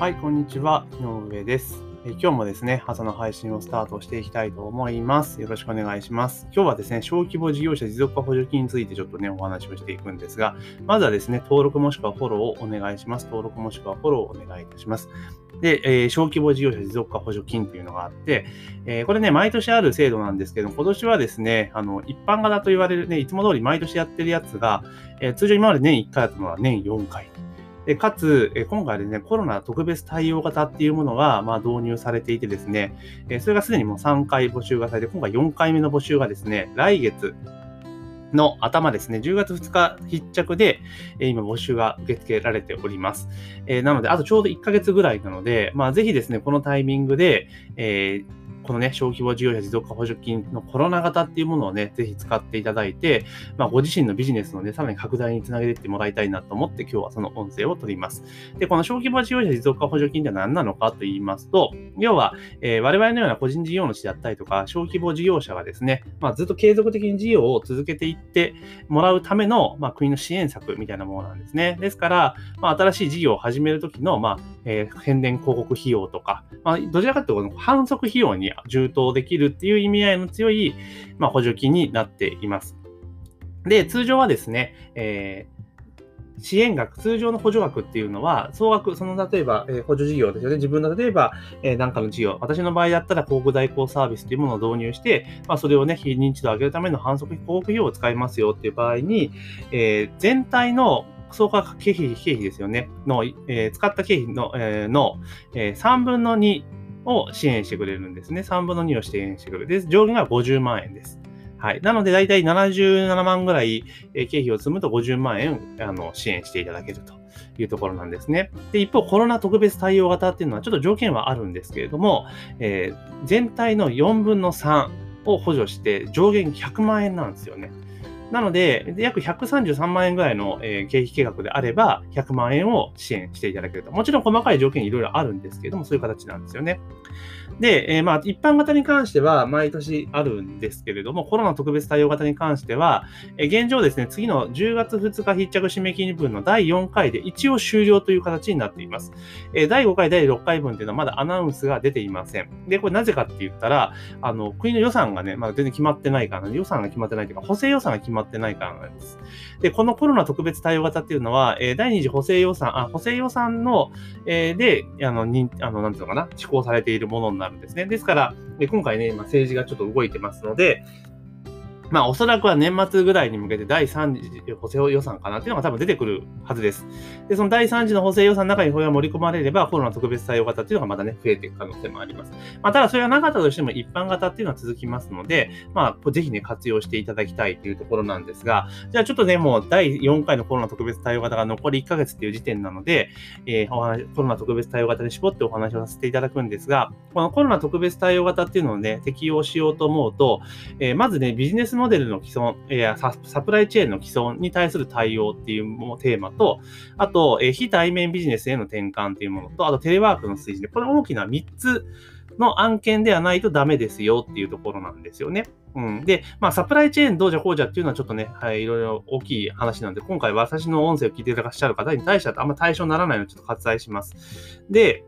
はい、こんにちは。井上です。え今日もですね、朝の配信をスタートしていきたいと思います。よろしくお願いします。今日はですね、小規模事業者持続化補助金についてちょっとね、お話をしていくんですが、まずはですね、登録もしくはフォローをお願いします。登録もしくはフォローをお願いいたします。で、えー、小規模事業者持続化補助金というのがあって、えー、これね、毎年ある制度なんですけど、今年はですね、あの、一般型と言われるね、いつも通り毎年やってるやつが、えー、通常今まで年1回だったのは年4回。でかつ、え今回ですね、コロナ特別対応型っていうものが、まあ、導入されていてですね、えそれがすでにもう3回募集がされて、今回4回目の募集がですね、来月の頭ですね、10月2日必着で、え今募集が受け付けられております。えなので、あとちょうど1ヶ月ぐらいなので、まあ、ぜひですね、このタイミングで、えーこのね、小規模事業者持続化補助金のコロナ型っていうものをね、ぜひ使っていただいて、まあ、ご自身のビジネスのね、さらに拡大につなげていってもらいたいなと思って、今日はその音声を取ります。で、この小規模事業者持続化補助金って何なのかと言いますと、要は、えー、我々のような個人事業主であったりとか、小規模事業者がですね、まあ、ずっと継続的に事業を続けていってもらうための、まあ、国の支援策みたいなものなんですね。ですから、まあ、新しい事業を始めるときの、まあ、えー、宣伝広告費用とか、まあ、どちらかというと、反則費用に充当できるっていう意味合いの強い、まあ、補助金になっています。で、通常はですね、えー支援額、通常の補助額っていうのは、総額、その例えば、えー、補助事業ですよね。自分の例えば、えー、なんかの事業、私の場合だったら広告代行サービスというものを導入して、まあ、それをね、非認知度を上げるための反則広告費用を使いますよっていう場合に、えー、全体の総額経費、経費ですよね。の、え、使った経費の、え、の、え、3分の2を支援してくれるんですね。3分の2を支援してくれる。で、上限が50万円です。はい。なので、だいたい77万ぐらい経費を積むと50万円あの支援していただけるというところなんですね。で、一方、コロナ特別対応型っていうのはちょっと条件はあるんですけれども、えー、全体の4分の3を補助して上限100万円なんですよね。なので、約133万円ぐらいの、え、経費計画であれば、100万円を支援していただけると。もちろん細かい条件いろいろあるんですけれども、そういう形なんですよね。で、え、まあ、一般型に関しては毎年あるんですけれども、コロナ特別対応型に関しては、え、現状ですね、次の10月2日必着締め切り分の第4回で一応終了という形になっています。え、第5回、第6回分っていうのはまだアナウンスが出ていません。で、これなぜかって言ったら、あの、国の予算がね、まだ全然決まってないから、予算が決まってないというか、補正予算が決まってまってないからなんです。で、このコロナ特別対応型っていうのは、えー、第2次補正予算、あ、補正予算の、えー、で、あの、にあの、なんていうのかな、施行されているものになるんですね。ですから、今回ね、今政治がちょっと動いてますので、まあ、おそらくは年末ぐらいに向けて第3次補正予算かなっていうのが多分出てくるはずです。で、その第3次の補正予算の中にこれが盛り込まれれば、コロナ特別対応型っていうのがまたね、増えていく可能性もあります。まあ、ただそれがなかったとしても一般型っていうのは続きますので、まあ、ぜひね、活用していただきたいというところなんですが、じゃあちょっとね、もう第4回のコロナ特別対応型が残り1ヶ月っていう時点なので、えー、お話、コロナ特別対応型に絞ってお話をさせていただくんですが、このコロナ特別対応型っていうのをね、適用しようと思うと、えー、まずね、ビジネスモデルの既存、えササプライチェーンの既存に対する対応っていうテーマと、あと、え非対面ビジネスへの転換っていうものと、あとテレワークの推進で、これ大きな3つの案件ではないとダメですよっていうところなんですよね。うん。で、まあ、サプライチェーンどうじゃこうじゃっていうのはちょっとね、はい、いろいろ大きい話なんで、今回私の音声を聞いていらっしゃる方に対してはあんま対象にならないのでちょっと割愛します。で、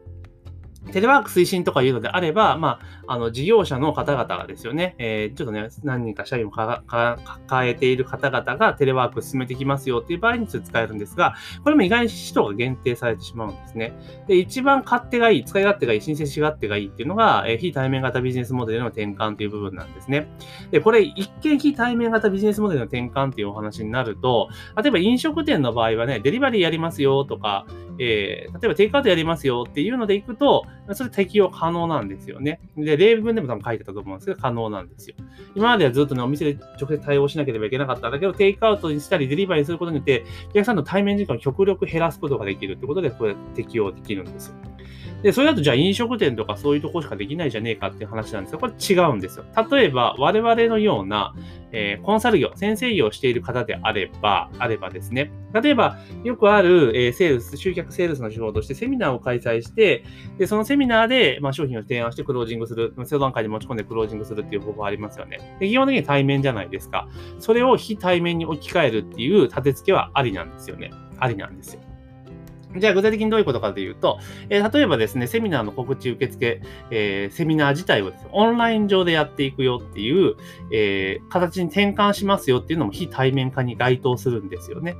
テレワーク推進とかいうのであれば、まあ、あの事業者の方々がですよね、えー、ちょっとね、何人か社員を抱えている方々がテレワーク進めてきますよっていう場合に使えるんですが、これも意外に人が限定されてしまうんですね。で、一番勝手がいい、使い勝手がいい、申請し勝手がいいっていうのが、えー、非対面型ビジネスモデルの転換という部分なんですね。で、これ、一見非対面型ビジネスモデルの転換っていうお話になると、例えば飲食店の場合はね、デリバリーやりますよとか、えー、例えばテイクアウトやりますよっていうのでいくと、それ適用可能なんですよね。で、例文でも多分書いてたと思うんですけど、可能なんですよ。今まではずっとね、お店で直接対応しなければいけなかったんだけど、テイクアウトにしたり、デリバリーすることによって、お客さんの対面時間を極力減らすことができるってことで、これ適用できるんですよ。で、それだとじゃあ飲食店とかそういうとこしかできないじゃねえかっていう話なんですが、これ違うんですよ。例えば、我々のような、えー、コンサル業、先生業をしている方であれば、あればですね、例えば、よくある、えー、セールス、集客セールスの手法としてセミナーを開催して、で、そのセミナーで、まあ、商品を提案してクロージングする、相談会に持ち込んでクロージングするっていう方法ありますよね。で基本的に対面じゃないですか。それを非対面に置き換えるっていう立て付けはありなんですよね。ありなんですよ。じゃあ具体的にどういうことかというと、えー、例えばですね、セミナーの告知受付、えー、セミナー自体をです、ね、オンライン上でやっていくよっていう、えー、形に転換しますよっていうのも非対面化に該当するんですよね。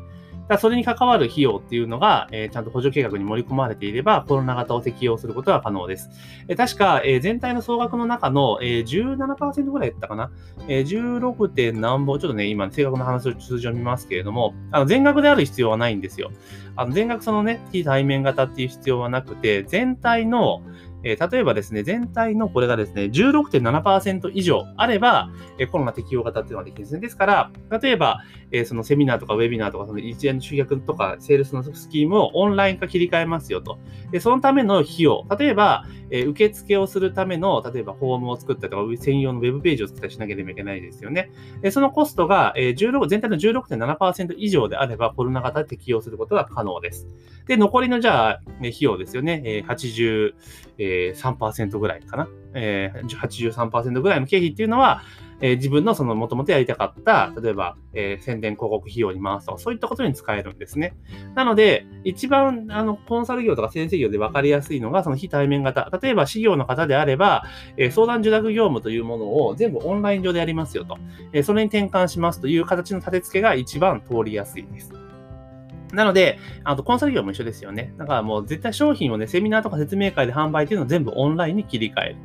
だそれに関わる費用っていうのが、え、ちゃんと補助計画に盛り込まれていれば、コロナ型を適用することは可能です。え、確か、え、全体の総額の中の、えー、17%ぐらいやったかな、えー、16. 点何本、ちょっとね、今、正確な話を数字を見ますけれども、あの全額である必要はないんですよ。あの全額そのね、非対面型っていう必要はなくて、全体の、えー、例えばですね、全体のこれがですね、16.7%以上あれば、えー、コロナ適用型っていうのができるんですね。ですから、例えば、えー、そのセミナーとかウェビナーとか、その一連の集客とか、セールスのスキームをオンライン化切り替えますよと。でそのための費用、例えば、え、受付をするための、例えばフォームを作ったりとか、専用のウェブページを作ったりしなければいけないですよね。でそのコストが、え、16全体の16.7%以上であれば、コロナ型適用することが可能です。で、残りのじゃあ、ね、費用ですよね。えー、83%ぐらいかな。えー、83%ぐらいの経費っていうのは、えー、自分のその元々やりたかった、例えば、えー、宣伝広告費用に回すとか、そういったことに使えるんですね。なので、一番、あの、コンサル業とか先生業で分かりやすいのが、その非対面型。例えば、事業の方であれば、えー、相談受託業務というものを全部オンライン上でやりますよと。えー、それに転換しますという形の立て付けが一番通りやすいです。なので、あとコンサル業も一緒ですよね。だからもう絶対商品をね、セミナーとか説明会で販売っていうのを全部オンラインに切り替える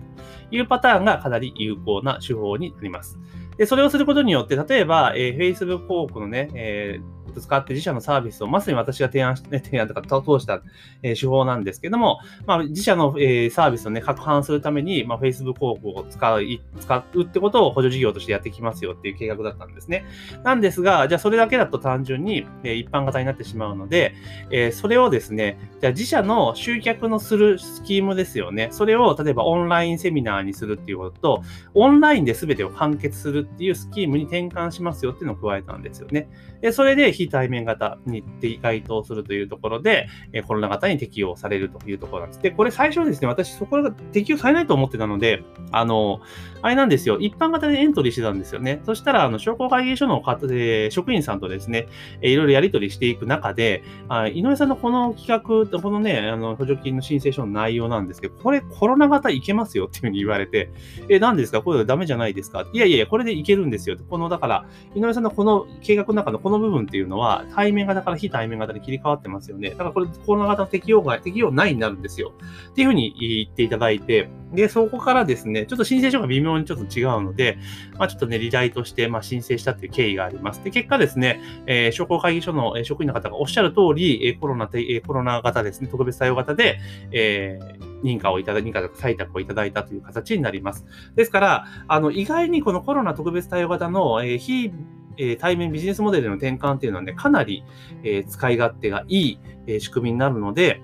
というパターンがかなり有効な手法になります。で、それをすることによって、例えば、えー、Facebook 広告のね、えー使って自社のサービスをまさに私が提案して、提案とか通した、え、手法なんですけども、まあ、自社の、え、サービスをね、拡販するために、まあ、Facebook 広告を使う、使うってことを補助事業としてやっていきますよっていう計画だったんですね。なんですが、じゃあそれだけだと単純に、え、一般型になってしまうので、え、それをですね、じゃあ自社の集客のするスキームですよね。それを例えばオンラインセミナーにするっていうことと、オンラインで全てを完結するっていうスキームに転換しますよっていうのを加えたんですよね。で、それで非対面型に該当するというところで、えコロナ型に適用されるというところなんです。で、これ最初ですね、私そこが適用されないと思ってたので、あの、あれなんですよ、一般型でエントリーしてたんですよね。そしたら、あの、商工会議所の方で、職員さんとですね、いろいろやり取りしていく中で、あ井上さんのこの企画、このね、あの、補助金の申請書の内容なんですけど、これコロナ型いけますよっていうふうに言われて、え、何ですか？これダメじゃないですか？いやいやいや、これでいけるんですよ。この、だから、井上さんのこの計画の中のこの部分っていうのは、対面型から非対面型に切り替わってますよね。だからこれコロナ型の適用が、適用ないになるんですよ。っていうふうに言っていただいて、で、そこからですね、ちょっと申請書が微妙にちょっと違うので、まあ、ちょっとね、リダイとして、まあ、申請したっていう経緯があります。で、結果ですね、えー、商工会議所の職員の方がおっしゃる通り、えー、コロナ、えー、コロナ型ですね、特別対応型で、えー、認可をいただ、認可とか採択をいただいたという形になります。ですから、あの、意外にこのコロナ特別対応型の、えー、非対面ビジネスモデルの転換っていうのはね、かなり、使い勝手がいい、仕組みになるので、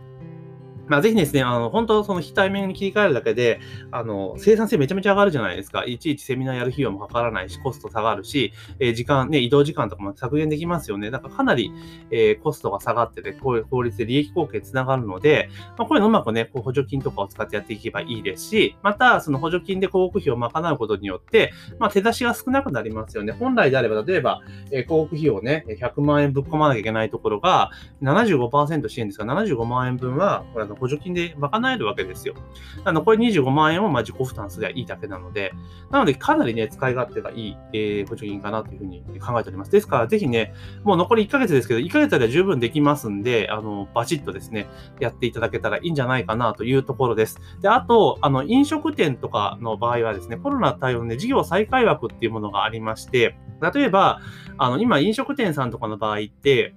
まあ、ぜひですね、あの、本当その非対面に切り替えるだけで、あの、生産性めちゃめちゃ上がるじゃないですか。いちいちセミナーやる費用もかからないし、コスト下がるし、えー、時間、ね、移動時間とかも削減できますよね。だからかなり、えー、コストが下がってて、こういう効率で利益貢献につながるので、まあ、これうのうまくね、こう補助金とかを使ってやっていけばいいですし、また、その補助金で広告費を賄うことによって、まあ、手出しが少なくなりますよね。本来であれば、例えば、えー、広告費をね、100万円ぶっ込まなきゃいけないところが、75%支援ですが、75万円分は、これ補助金で賄えるわけですよ。あの、これ25万円をま自己負担すればいいだけなので、なのでかなりね、使い勝手がいい、えー、補助金かなというふうに考えております。ですから、ぜひね、もう残り1ヶ月ですけど、1ヶ月で十分できますんで、あの、バチッとですね、やっていただけたらいいんじゃないかなというところです。で、あと、あの、飲食店とかの場合はですね、コロナ対応で事業再開枠っていうものがありまして、例えば、あの、今、飲食店さんとかの場合って、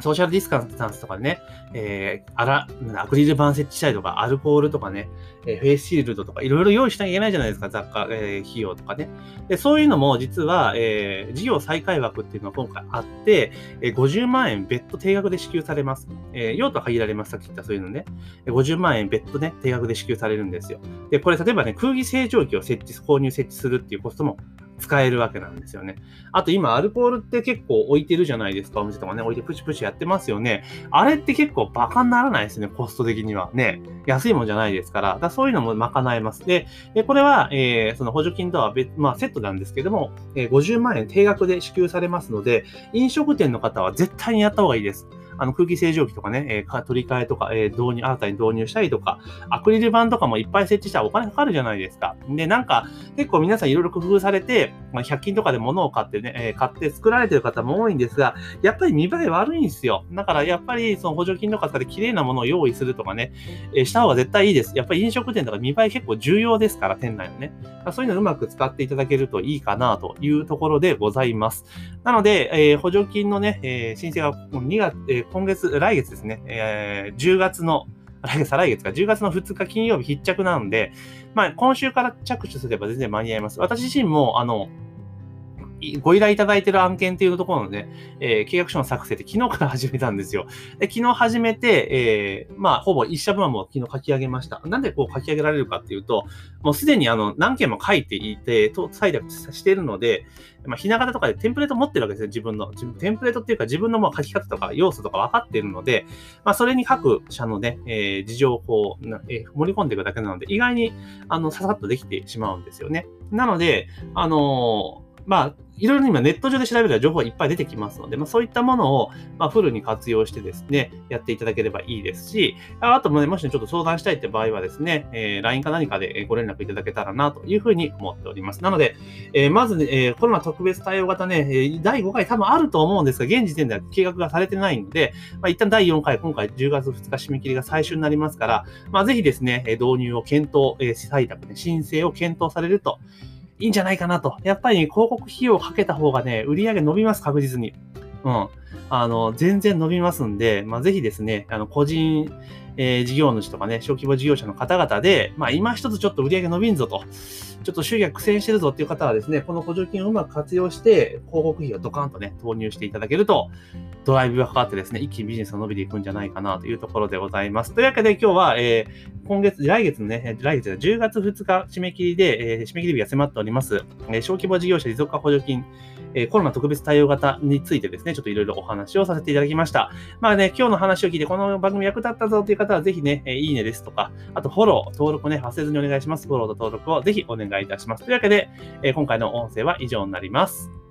ソーシャルディスカンスとかね、えー、あら、アクリル板設置したりとか、アルコールとかね、えー、フェイスシールドとか、いろいろ用意しなきゃいけないじゃないですか、雑貨、えー、費用とかね。で、そういうのも実は、えー、事業再開枠っていうのが今回あって、えー、50万円別途定額で支給されます。えー、用途は限られます、さっき言ったそういうのね。50万円別途ね、定額で支給されるんですよ。で、これ例えばね、空気清浄機を設置、購入設置するっていうコストも使えるわけなんですよね。あと今、アルコールって結構置いてるじゃないですか。お店とかね、置いてプチプチやってますよね。あれって結構バカにならないですね、コスト的には。ね。安いもんじゃないですから。だそういうのも賄えます。で、これは、えー、その補助金とは別、まあセットなんですけども、えー、50万円定額で支給されますので、飲食店の方は絶対にやった方がいいです。あの空気清浄機とかね、えー、取り替えとか、えー、導入、新たに導入したりとか、アクリル板とかもいっぱい設置したらお金かかるじゃないですか。で、なんか、結構皆さんいろいろ工夫されて、まあ、100均とかで物を買ってね、えー、買って作られてる方も多いんですが、やっぱり見栄え悪いんですよ。だからやっぱりその補助金とか使って綺麗なものを用意するとかね、えー、した方が絶対いいです。やっぱり飲食店とか見栄え結構重要ですから、店内のね。そういうのうまく使っていただけるといいかなというところでございます。なので、えー、補助金のね、え、申請が2月、え、今月、来月ですね、えー、10月の来月、再来月か、10月の2日金曜日必着なんで、まあ、今週から着手すれば全然間に合います。私自身も、あの、ご依頼いただいている案件っていうところのね、えー、契約書の作成って昨日から始めたんですよ。で昨日始めて、えー、まあ、ほぼ一社分はもう昨日書き上げました。なんでこう書き上げられるかっていうと、もうすでにあの、何件も書いていて、と採択しているので、まあ、ひな形とかでテンプレート持ってるわけですよ、自分の。テンプレートっていうか自分のもう書き方とか要素とか分かっているので、まあ、それに各社のね、えー、事情をこう、えー、盛り込んでいくだけなので、意外に、あの、ささっとできてしまうんですよね。なので、あのーまあ、いろいろ今ネット上で調べたら情報がいっぱい出てきますので、まあ、そういったものを、まあ、フルに活用してですね、やっていただければいいですし、あともね、もし、ちょっと相談したいって場合はですね、えー、LINE か何かでご連絡いただけたらなというふうに思っております。なので、えー、まずね、えー、コロナ特別対応型ね、第5回多分あると思うんですが、現時点では計画がされてないので、まあ、一旦第4回、今回10月2日締め切りが最終になりますから、まあ、ぜひですね、導入を検討、採択ね、申請を検討されると、いいんじゃないかなと。やっぱり、広告費用をかけた方がね、売り上げ伸びます、確実に。うん。あの、全然伸びますんで、まあ、ぜひですね、あの、個人、えー、事業主とかね、小規模事業者の方々で、まあ、今一つちょっと売り上げ伸びんぞと。ちょっと集客苦戦してるぞっていう方はですね、この補助金をうまく活用して、広告費をドカンとね、投入していただけると、ドライブがかかってですね、一気にビジネスが伸びていくんじゃないかなというところでございます。というわけで今日は、えー、今月、来月のね、来月10月2日締め切りで、えー、締め切り日が迫っております、え、小規模事業者持続化補助金、えー、コロナ特別対応型についてですね、ちょっといろいろお話をさせていただきました。まあね、今日の話を聞いて、この番組役立ったぞという方は、ぜひね、え、いいねですとか、あとフォロー、登録ね、忘れずにお願いします。フォローと登録をぜひお願いいたします。というわけで、えー、今回の音声は以上になります。